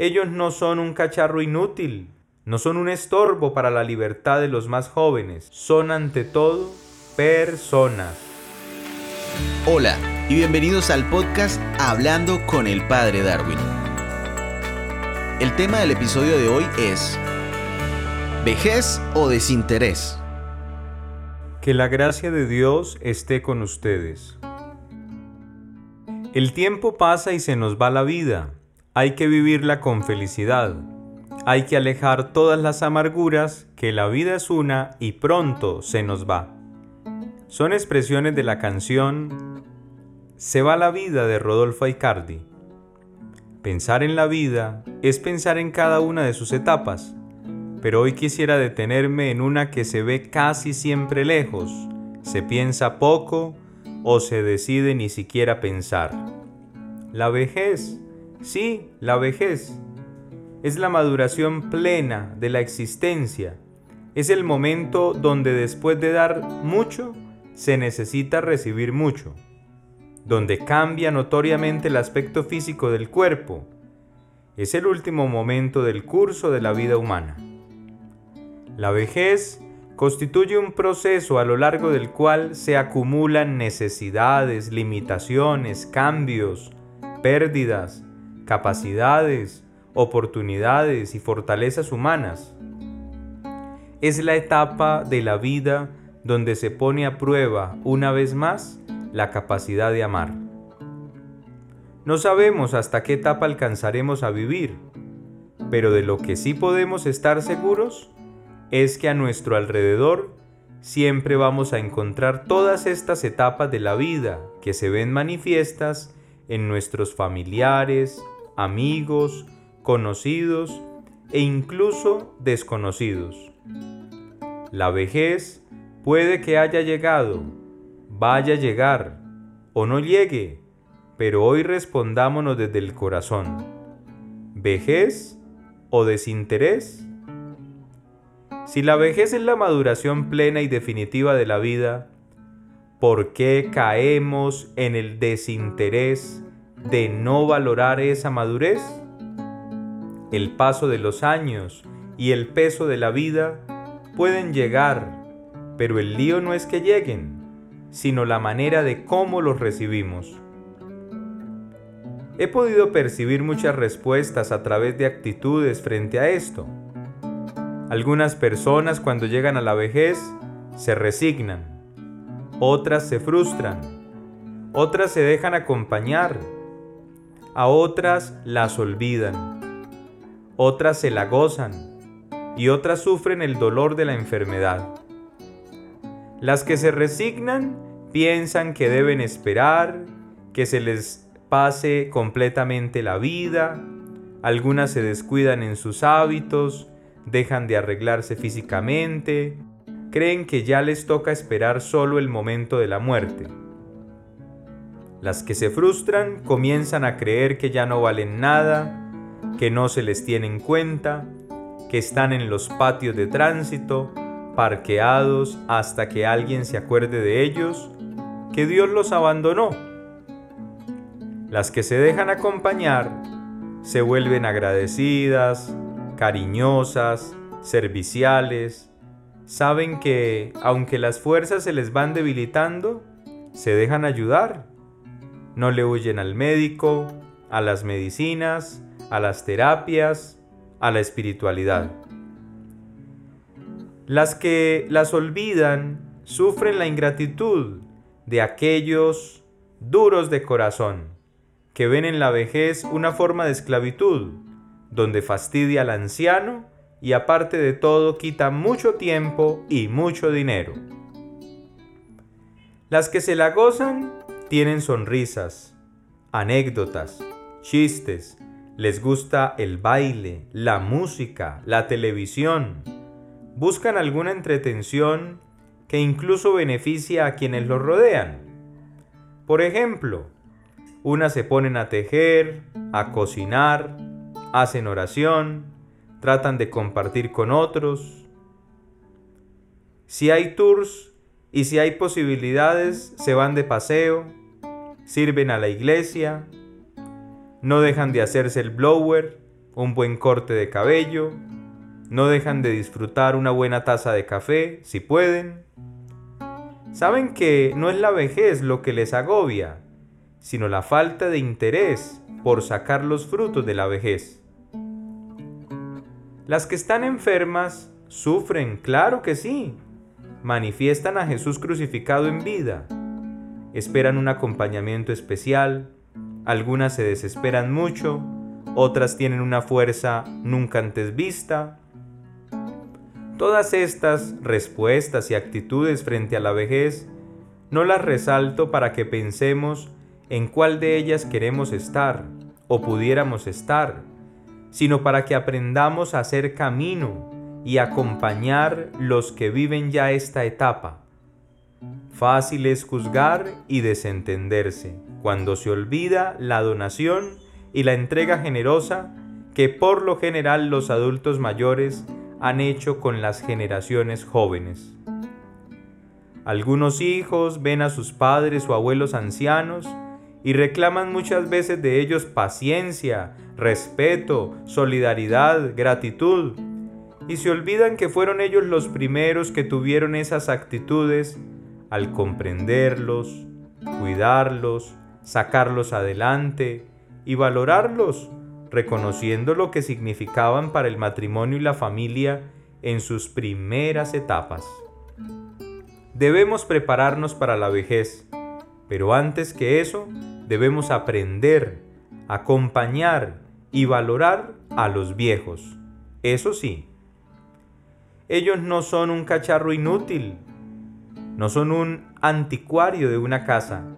Ellos no son un cacharro inútil, no son un estorbo para la libertad de los más jóvenes, son ante todo personas. Hola y bienvenidos al podcast Hablando con el Padre Darwin. El tema del episodio de hoy es ¿Vejez o desinterés? Que la gracia de Dios esté con ustedes. El tiempo pasa y se nos va la vida. Hay que vivirla con felicidad. Hay que alejar todas las amarguras, que la vida es una y pronto se nos va. Son expresiones de la canción Se va la vida de Rodolfo Aicardi. Pensar en la vida es pensar en cada una de sus etapas, pero hoy quisiera detenerme en una que se ve casi siempre lejos, se piensa poco o se decide ni siquiera pensar. La vejez, sí, la vejez, es la maduración plena de la existencia. Es el momento donde después de dar mucho, se necesita recibir mucho, donde cambia notoriamente el aspecto físico del cuerpo. Es el último momento del curso de la vida humana. La vejez constituye un proceso a lo largo del cual se acumulan necesidades, limitaciones, cambios, pérdidas, capacidades, oportunidades y fortalezas humanas. Es la etapa de la vida donde se pone a prueba una vez más la capacidad de amar. No sabemos hasta qué etapa alcanzaremos a vivir, pero de lo que sí podemos estar seguros es que a nuestro alrededor siempre vamos a encontrar todas estas etapas de la vida que se ven manifiestas en nuestros familiares, amigos, conocidos e incluso desconocidos. La vejez puede que haya llegado, vaya a llegar o no llegue, pero hoy respondámonos desde el corazón. ¿Vejez o desinterés? Si la vejez es la maduración plena y definitiva de la vida, ¿por qué caemos en el desinterés de no valorar esa madurez? El paso de los años y el peso de la vida pueden llegar, pero el lío no es que lleguen, sino la manera de cómo los recibimos. He podido percibir muchas respuestas a través de actitudes frente a esto. Algunas personas cuando llegan a la vejez se resignan, otras se frustran, otras se dejan acompañar, a otras las olvidan, otras se la gozan y otras sufren el dolor de la enfermedad. Las que se resignan piensan que deben esperar, que se les pase completamente la vida, algunas se descuidan en sus hábitos, dejan de arreglarse físicamente, creen que ya les toca esperar solo el momento de la muerte. Las que se frustran comienzan a creer que ya no valen nada, que no se les tiene en cuenta, que están en los patios de tránsito, parqueados hasta que alguien se acuerde de ellos, que Dios los abandonó. Las que se dejan acompañar se vuelven agradecidas, cariñosas, serviciales, saben que, aunque las fuerzas se les van debilitando, se dejan ayudar. No le huyen al médico, a las medicinas, a las terapias, a la espiritualidad. Las que las olvidan sufren la ingratitud de aquellos duros de corazón, que ven en la vejez una forma de esclavitud, donde fastidia al anciano y aparte de todo quita mucho tiempo y mucho dinero. Las que se la gozan tienen sonrisas, anécdotas, chistes, les gusta el baile, la música, la televisión. Buscan alguna entretención que incluso beneficia a quienes los rodean. Por ejemplo, unas se ponen a tejer, a cocinar, hacen oración, tratan de compartir con otros. Si hay tours y si hay posibilidades, se van de paseo, sirven a la iglesia, no dejan de hacerse el blower un buen corte de cabello, no dejan de disfrutar una buena taza de café, si pueden. Saben que no es la vejez lo que les agobia, sino la falta de interés por sacar los frutos de la vejez. Las que están enfermas sufren, claro que sí. Manifiestan a Jesús crucificado en vida. Esperan un acompañamiento especial. Algunas se desesperan mucho, otras tienen una fuerza nunca antes vista. Todas estas respuestas y actitudes frente a la vejez no las resalto para que pensemos en cuál de ellas queremos estar o pudiéramos estar sino para que aprendamos a hacer camino y acompañar los que viven ya esta etapa. Fácil es juzgar y desentenderse cuando se olvida la donación y la entrega generosa que por lo general los adultos mayores han hecho con las generaciones jóvenes. Algunos hijos ven a sus padres o abuelos ancianos y reclaman muchas veces de ellos paciencia, respeto, solidaridad, gratitud, y se olvidan que fueron ellos los primeros que tuvieron esas actitudes al comprenderlos, cuidarlos, sacarlos adelante y valorarlos, reconociendo lo que significaban para el matrimonio y la familia en sus primeras etapas. Debemos prepararnos para la vejez, pero antes que eso, debemos aprender, acompañar y valorar a los viejos. Eso sí, ellos no son un cacharro inútil, no son un anticuario de una casa,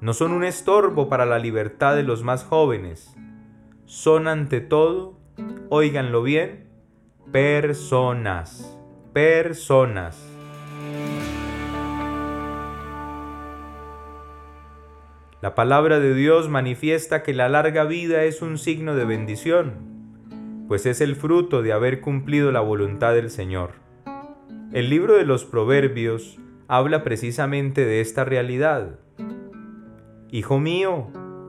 no son un estorbo para la libertad de los más jóvenes, son ante todo, óiganlo bien, personas, personas. La palabra de Dios manifiesta que la larga vida es un signo de bendición, pues es el fruto de haber cumplido la voluntad del Señor. El libro de los Proverbios habla precisamente de esta realidad. Hijo mío,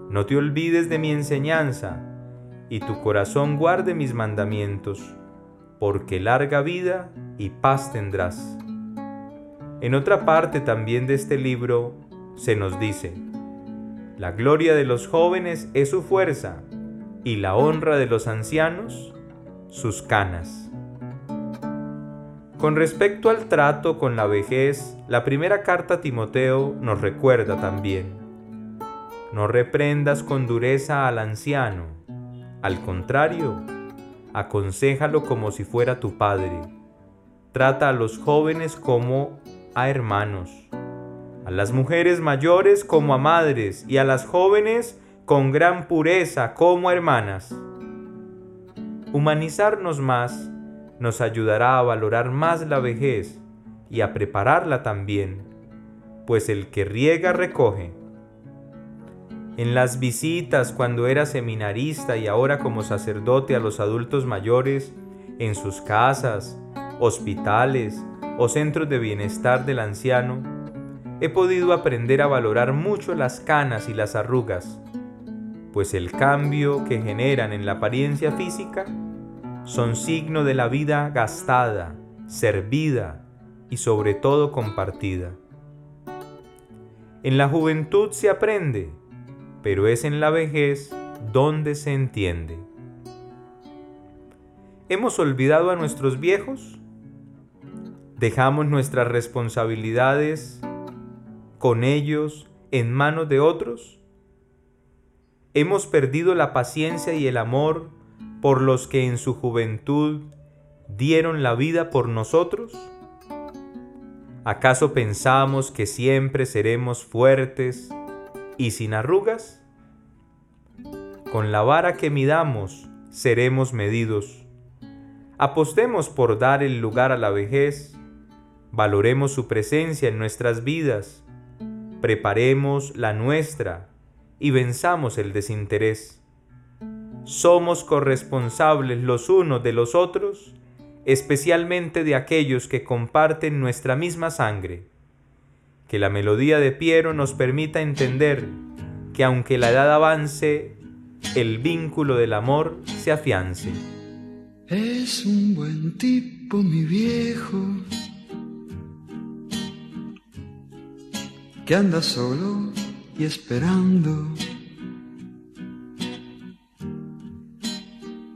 no te olvides de mi enseñanza, y tu corazón guarde mis mandamientos, porque larga vida y paz tendrás. En otra parte también de este libro se nos dice, la gloria de los jóvenes es su fuerza y la honra de los ancianos sus canas. Con respecto al trato con la vejez, la primera carta a Timoteo nos recuerda también, no reprendas con dureza al anciano, al contrario, aconséjalo como si fuera tu padre, trata a los jóvenes como a hermanos a las mujeres mayores como a madres y a las jóvenes con gran pureza como hermanas. Humanizarnos más nos ayudará a valorar más la vejez y a prepararla también, pues el que riega recoge. En las visitas cuando era seminarista y ahora como sacerdote a los adultos mayores, en sus casas, hospitales o centros de bienestar del anciano, he podido aprender a valorar mucho las canas y las arrugas, pues el cambio que generan en la apariencia física son signo de la vida gastada, servida y sobre todo compartida. En la juventud se aprende, pero es en la vejez donde se entiende. ¿Hemos olvidado a nuestros viejos? ¿Dejamos nuestras responsabilidades con ellos en manos de otros? ¿Hemos perdido la paciencia y el amor por los que en su juventud dieron la vida por nosotros? ¿Acaso pensamos que siempre seremos fuertes y sin arrugas? Con la vara que midamos seremos medidos. Apostemos por dar el lugar a la vejez, valoremos su presencia en nuestras vidas, preparemos la nuestra y venzamos el desinterés. Somos corresponsables los unos de los otros, especialmente de aquellos que comparten nuestra misma sangre. Que la melodía de Piero nos permita entender que aunque la edad avance, el vínculo del amor se afiance. Es un buen tipo, mi viejo, que anda solo y esperando.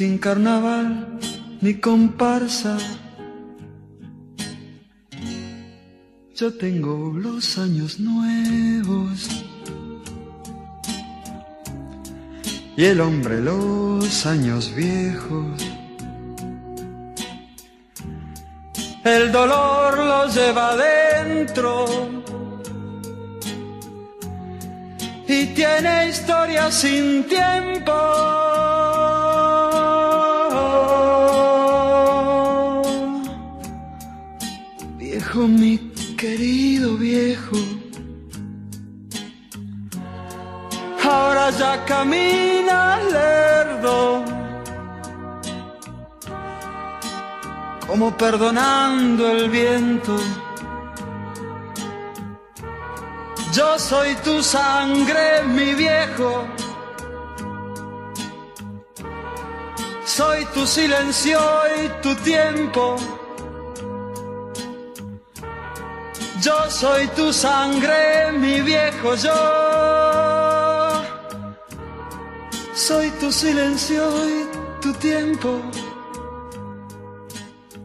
sin carnaval ni comparsa. Yo tengo los años nuevos y el hombre los años viejos. El dolor los lleva adentro y tiene historia sin tiempo. Mi querido viejo. ahora ya camina lerdo, como perdonando el viento. Yo soy tu sangre, mi viejo. Soy tu silencio y tu tiempo. Yo soy tu sangre, mi viejo, yo. Soy tu silencio y tu tiempo.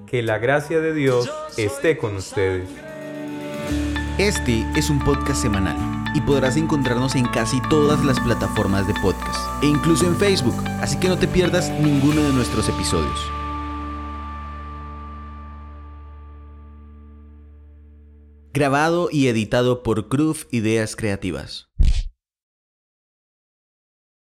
Que la gracia de Dios esté con ustedes. Este es un podcast semanal y podrás encontrarnos en casi todas las plataformas de podcast e incluso en Facebook, así que no te pierdas ninguno de nuestros episodios. Grabado y editado por Groove Ideas Creativas.